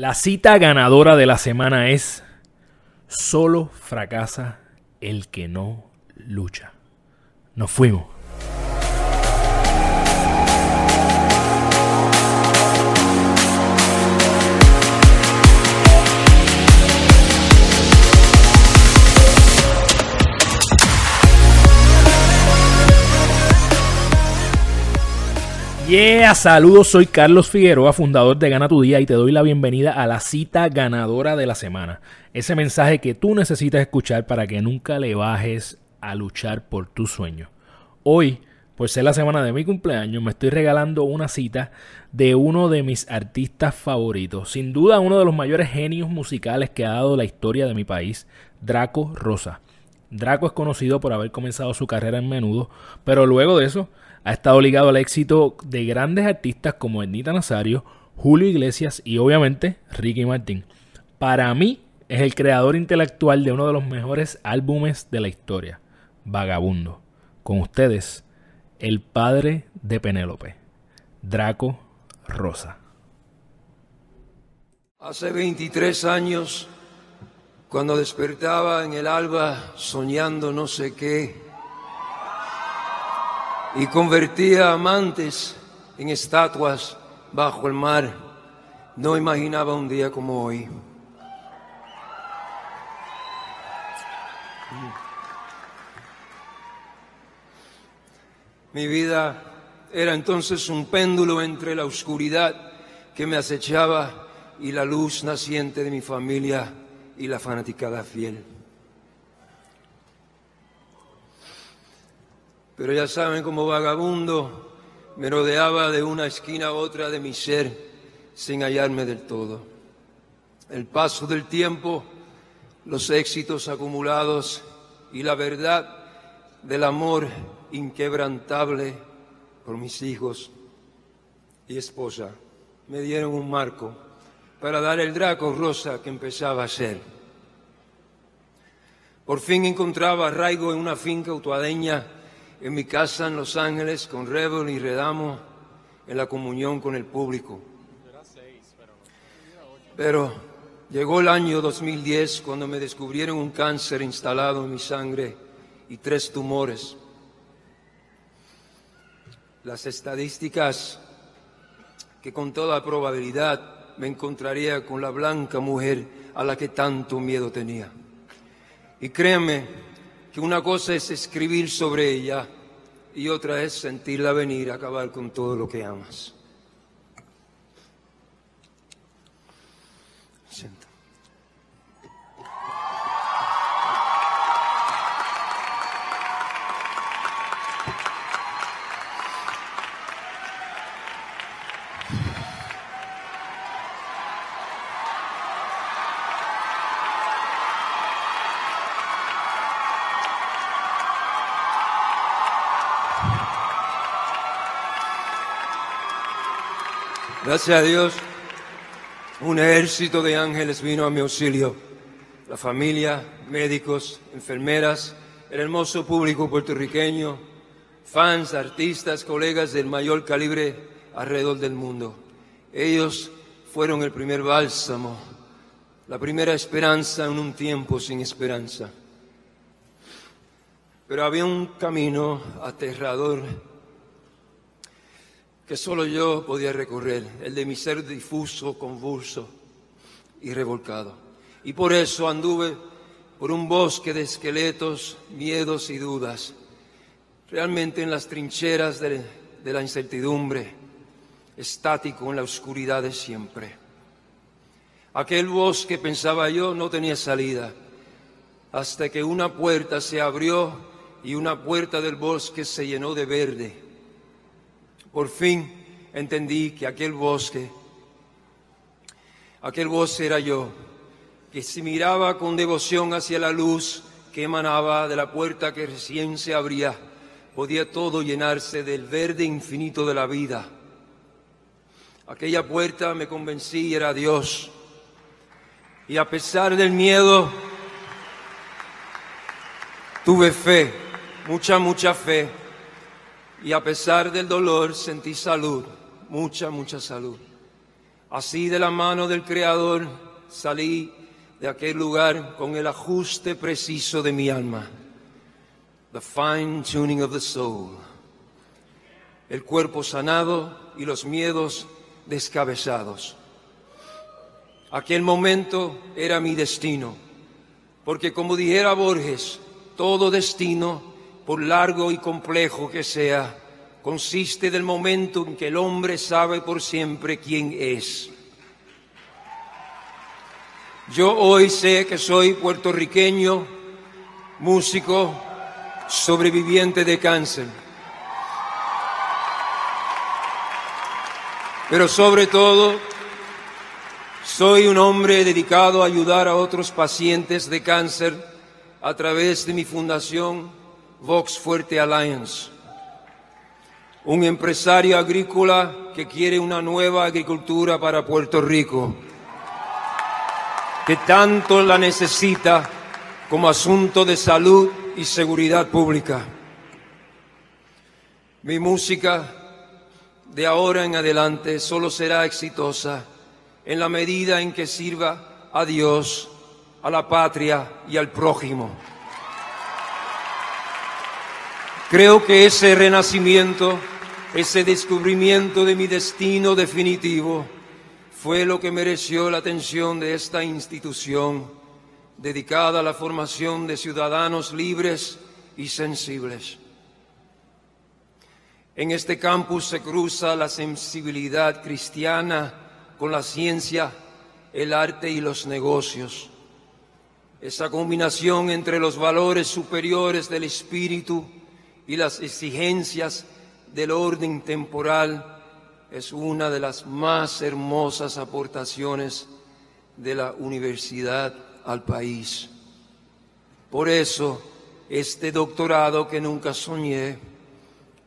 La cita ganadora de la semana es Solo fracasa el que no lucha. Nos fuimos. Yeah, saludos, soy Carlos Figueroa, fundador de Gana tu Día y te doy la bienvenida a la cita ganadora de la semana. Ese mensaje que tú necesitas escuchar para que nunca le bajes a luchar por tu sueño. Hoy, por ser la semana de mi cumpleaños, me estoy regalando una cita de uno de mis artistas favoritos, sin duda uno de los mayores genios musicales que ha dado la historia de mi país, Draco Rosa. Draco es conocido por haber comenzado su carrera en menudo, pero luego de eso ha estado ligado al éxito de grandes artistas como Ednita Nazario, Julio Iglesias y obviamente Ricky Martin. Para mí es el creador intelectual de uno de los mejores álbumes de la historia, Vagabundo. Con ustedes, el padre de Penélope, Draco Rosa. Hace 23 años, cuando despertaba en el alba soñando no sé qué, y convertía amantes en estatuas bajo el mar. No imaginaba un día como hoy. Mi vida era entonces un péndulo entre la oscuridad que me acechaba y la luz naciente de mi familia y la fanaticada fiel. Pero ya saben, como vagabundo, me rodeaba de una esquina a otra de mi ser sin hallarme del todo. El paso del tiempo, los éxitos acumulados y la verdad del amor inquebrantable por mis hijos y esposa me dieron un marco para dar el draco rosa que empezaba a ser. Por fin encontraba arraigo en una finca utuadeña en mi casa en Los Ángeles con Rebel y Redamo en la comunión con el público. Pero llegó el año 2010 cuando me descubrieron un cáncer instalado en mi sangre y tres tumores. Las estadísticas que con toda probabilidad me encontraría con la blanca mujer a la que tanto miedo tenía. Y créanme, que una cosa es escribir sobre ella y otra es sentirla venir a acabar con todo lo que amas. Gracias a Dios, un ejército de ángeles vino a mi auxilio. La familia, médicos, enfermeras, el hermoso público puertorriqueño, fans, artistas, colegas del mayor calibre alrededor del mundo. Ellos fueron el primer bálsamo, la primera esperanza en un tiempo sin esperanza. Pero había un camino aterrador que solo yo podía recorrer, el de mi ser difuso, convulso y revolcado. Y por eso anduve por un bosque de esqueletos, miedos y dudas, realmente en las trincheras de, de la incertidumbre, estático en la oscuridad de siempre. Aquel bosque, pensaba yo, no tenía salida, hasta que una puerta se abrió y una puerta del bosque se llenó de verde por fin entendí que aquel bosque, aquel bosque era yo, que si miraba con devoción hacia la luz que emanaba de la puerta que recién se abría, podía todo llenarse del verde infinito de la vida. Aquella puerta me convencí era Dios. Y a pesar del miedo, tuve fe, mucha, mucha fe y a pesar del dolor sentí salud, mucha, mucha salud. Así de la mano del Creador salí de aquel lugar con el ajuste preciso de mi alma. The fine tuning of the soul. El cuerpo sanado y los miedos descabezados. Aquel momento era mi destino, porque como dijera Borges, todo destino, por largo y complejo que sea, consiste del momento en que el hombre sabe por siempre quién es. Yo hoy sé que soy puertorriqueño, músico, sobreviviente de cáncer. Pero sobre todo, soy un hombre dedicado a ayudar a otros pacientes de cáncer a través de mi fundación Vox Fuerte Alliance. Un empresario agrícola que quiere una nueva agricultura para Puerto Rico que tanto la necesita como asunto de salud y seguridad pública. Mi música de ahora en adelante solo será exitosa en la medida en que sirva a Dios, a la patria y al prójimo. Creo que ese renacimiento, ese descubrimiento de mi destino definitivo, fue lo que mereció la atención de esta institución dedicada a la formación de ciudadanos libres y sensibles. En este campus se cruza la sensibilidad cristiana con la ciencia, el arte y los negocios. Esa combinación entre los valores superiores del espíritu y las exigencias del orden temporal es una de las más hermosas aportaciones de la universidad al país. Por eso, este doctorado que nunca soñé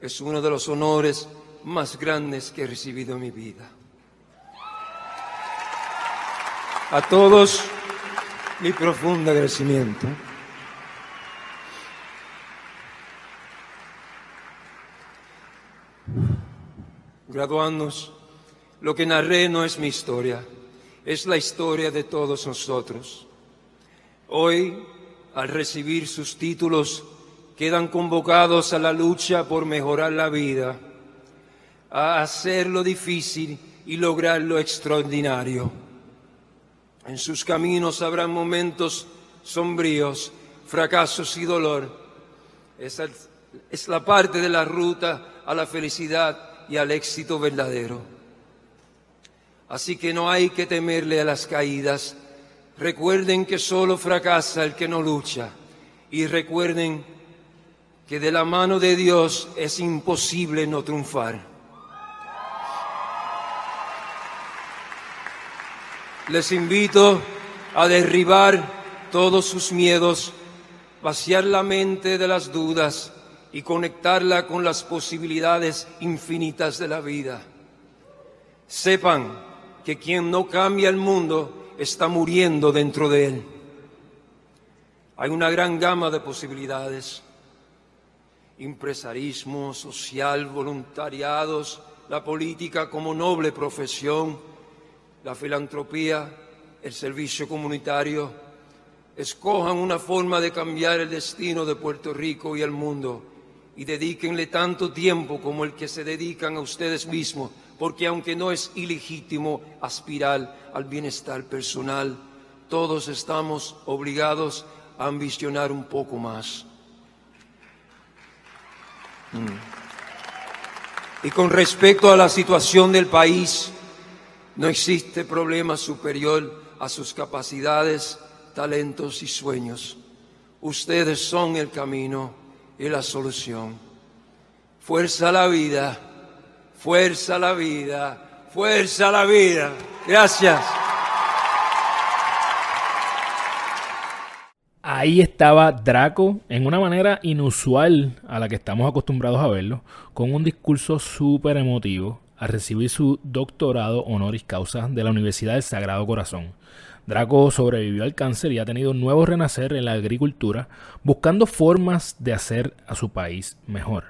es uno de los honores más grandes que he recibido en mi vida. A todos mi profundo agradecimiento. Graduandos, lo que narré no es mi historia, es la historia de todos nosotros. Hoy, al recibir sus títulos, quedan convocados a la lucha por mejorar la vida, a hacer lo difícil y lograr lo extraordinario. En sus caminos habrán momentos sombríos, fracasos y dolor. Esa es la parte de la ruta a la felicidad y al éxito verdadero. Así que no hay que temerle a las caídas. Recuerden que solo fracasa el que no lucha. Y recuerden que de la mano de Dios es imposible no triunfar. Les invito a derribar todos sus miedos, vaciar la mente de las dudas y conectarla con las posibilidades infinitas de la vida. Sepan que quien no cambia el mundo está muriendo dentro de él. Hay una gran gama de posibilidades. Empresarismo, social, voluntariados, la política como noble profesión, la filantropía, el servicio comunitario. Escojan una forma de cambiar el destino de Puerto Rico y el mundo y dedíquenle tanto tiempo como el que se dedican a ustedes mismos, porque aunque no es ilegítimo aspirar al bienestar personal, todos estamos obligados a ambicionar un poco más. Mm. Y con respecto a la situación del país, no existe problema superior a sus capacidades, talentos y sueños. Ustedes son el camino y la solución. Fuerza la vida, fuerza la vida, fuerza la vida. Gracias. Ahí estaba Draco en una manera inusual a la que estamos acostumbrados a verlo, con un discurso súper emotivo a recibir su doctorado honoris causa de la Universidad del Sagrado Corazón. Draco sobrevivió al cáncer y ha tenido un nuevo renacer en la agricultura, buscando formas de hacer a su país mejor.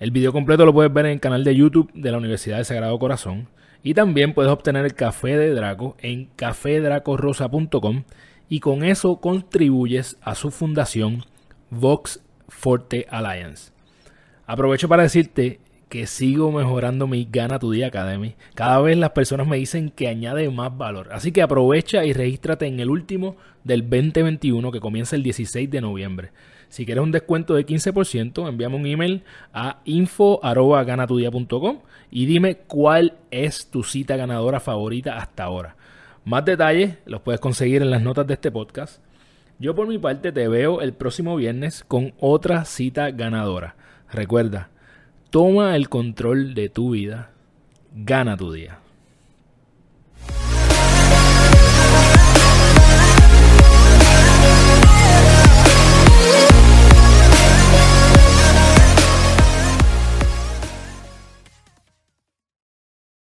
El video completo lo puedes ver en el canal de YouTube de la Universidad del Sagrado Corazón Y también puedes obtener el café de Draco en cafedracorosa.com y con eso contribuyes a su fundación Vox Forte Alliance. Aprovecho para decirte que sigo mejorando mi Gana Tu Día Academy. Cada vez las personas me dicen que añade más valor. Así que aprovecha y regístrate en el último del 2021 que comienza el 16 de noviembre. Si quieres un descuento de 15%, envíame un email a info.ganatudia.com y dime cuál es tu cita ganadora favorita hasta ahora. Más detalles los puedes conseguir en las notas de este podcast. Yo por mi parte te veo el próximo viernes con otra cita ganadora. Recuerda, toma el control de tu vida, gana tu día.